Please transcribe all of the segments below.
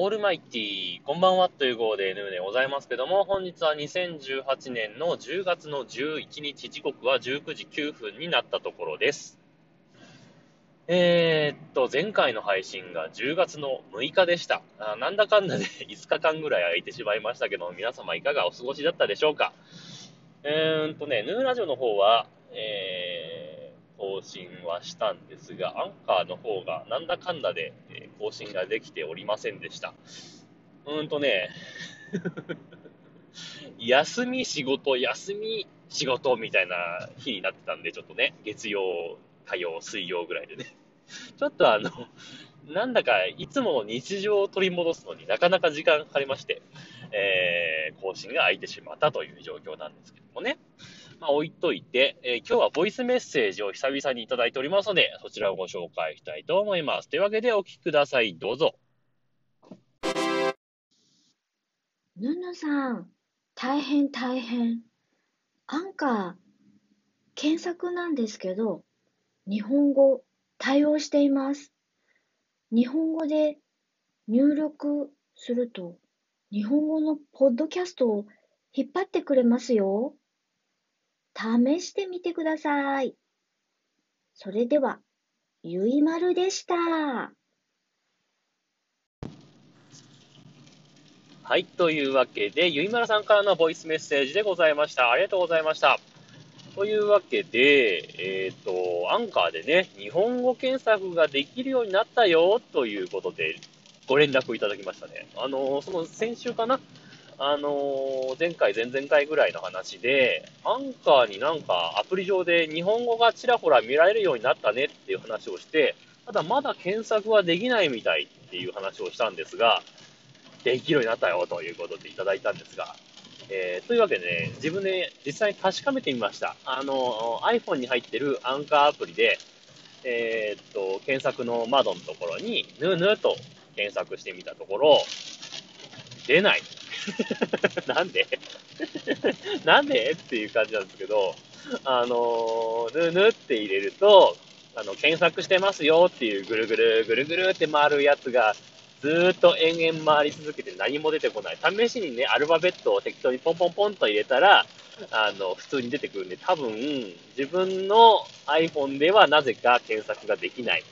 オールマイティー、こんばんはという号で N でございますけども、本日は2018年の10月の11日、時刻は19時9分になったところです。えー、っと、前回の配信が10月の6日でした。あなんだかんだで 5日間ぐらい空いてしまいましたけど、皆様いかがお過ごしだったでしょうか。えー、っとね、ヌーラジオの方は、えー更新はしたんですが、アンカーの方がなんだかんだで、え更新ができておりませんでした。うーんとね、休み仕事、休み仕事みたいな日になってたんで、ちょっとね、月曜、火曜、水曜ぐらいでね。ちょっとあの、なんだかいつもの日常を取り戻すのになかなか時間かかりまして、えー、更新が空いてしまったという状況なんですけどもね。まあ、置いといて、えー、今日はボイスメッセージを久々にいただいておりますので、そちらをご紹介したいと思います。というわけでお聞きください。どうぞ。ぬぬさん、大変大変。アンカー、検索なんですけど、日本語対応しています。日本語で入力すると、日本語のポッドキャストを引っ張ってくれますよ。試してみてください。それでは、ゆいまるでした。はい。というわけで、ゆいまるさんからのボイスメッセージでございました。ありがとうございました。というわけで、えっ、ー、と、アンカーでね、日本語検索ができるようになったよ、ということで、ご連絡いただきましたね。あのその先週かな？あの、前回、前々回ぐらいの話で、アンカーになんかアプリ上で日本語がちらほら見られるようになったねっていう話をして、ただまだ検索はできないみたいっていう話をしたんですが、できるようになったよということでいただいたんですが、えー、というわけでね、自分で実際に確かめてみました。あの、iPhone に入ってるアンカーアプリで、えー、っと、検索の窓のところに、ぬぬと検索してみたところ、出ない。なんで？なんで？っていう感じなんですけど、あのーぬぬって入れると、あの、検索してますよっていうぐるぐる、ぐるぐるって回るやつが、ずーっと延々回り続けて何も出てこない。試しにね、アルファベットを適当にポンポンポンと入れたら、あの、普通に出てくるんで、多分、自分の iPhone ではなぜか検索ができない。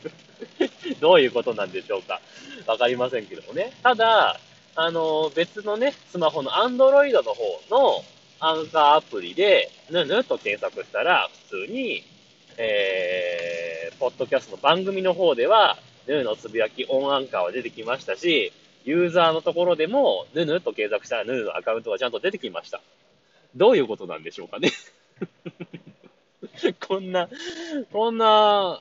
どういうことなんでしょうかわかりませんけどもね。ただ、あの、別のね、スマホの Android の方のアンカーアプリで、ぬぬと検索したら、普通に、えー、ポッドキャストの番組の方では、ヌーのつぶやきオンアンカーは出てきましたし、ユーザーのところでも、ヌヌと検索したらヌヌのアカウントがちゃんと出てきました。どういうことなんでしょうかね こんな、こんな、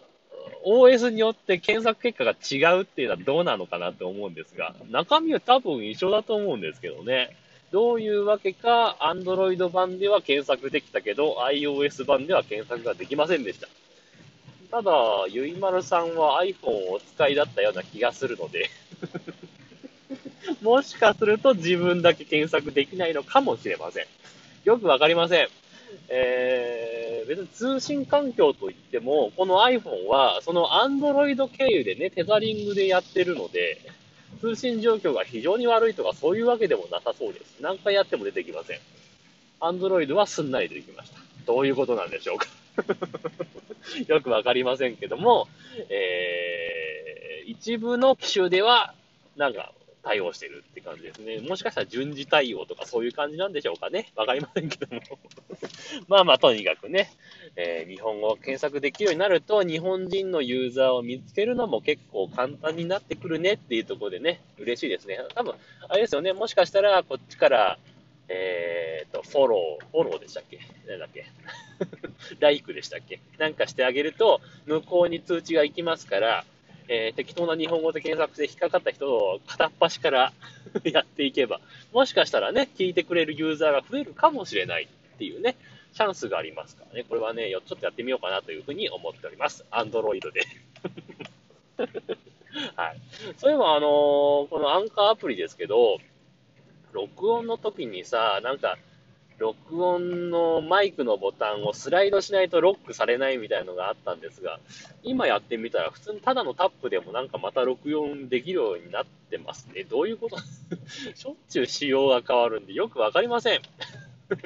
OS によって検索結果が違うっていうのはどうなのかなって思うんですが、中身は多分一緒だと思うんですけどね。どういうわけか、Android 版では検索できたけど、iOS 版では検索ができませんでした。ただ、ゆいまるさんは iPhone をお使いだったような気がするので もしかすると自分だけ検索できないのかもしれません。よくわかりません。えー、別に通信環境といっても、この iPhone は、その Android 経由でね、テザリングでやってるので、通信状況が非常に悪いとかそういうわけでもなさそうです。何回やっても出てきません。Android はすんなり出てきました。どういうことなんでしょうか よくわかりませんけども、えー、一部の機種では、なんか、対応してるって感じですね。もしかしたら順次対応とかそういう感じなんでしょうかね。わかりませんけども。まあまあ、とにかくね、えー、日本語を検索できるようになると、日本人のユーザーを見つけるのも結構簡単になってくるねっていうところでね、嬉しいですね。多分、あれですよね、もしかしたらこっちから、えーと、フォロー、フォローでしたっけ？なんだっけ？ライクでしたっけ？なんかしてあげると、向こうに通知が行きますから、えー、適当な日本語で検索して引っかかった人を片っ端から やっていけば、もしかしたらね、聞いてくれるユーザーが増えるかもしれないっていうね、チャンスがありますからね、これはね、ちょっとやってみようかなというふうに思っております。アンドロイドで。はい。そういえば、あのー、このアンカーアプリですけど、録音の時にさ、なんか、録音のマイクのボタンをスライドしないとロックされないみたいなのがあったんですが、今やってみたら普通にただのタップでもなんかまた録音できるようになってますね。どういうこと？しょっちゅう仕様が変わるんでよくわかりません。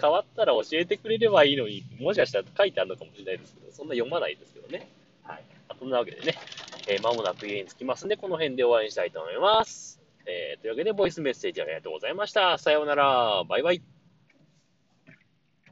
変わったら教えてくれればいいのに、もしかしたら書いてあるのかもしれないですけど、そんな読まないですけどね。はい。そんなわけでね、えー、間もなく家に着きますんで、この辺で終わりにしたいと思います。というわけで、ボイスメッセージありがとうございました。さようなら。バイバイ。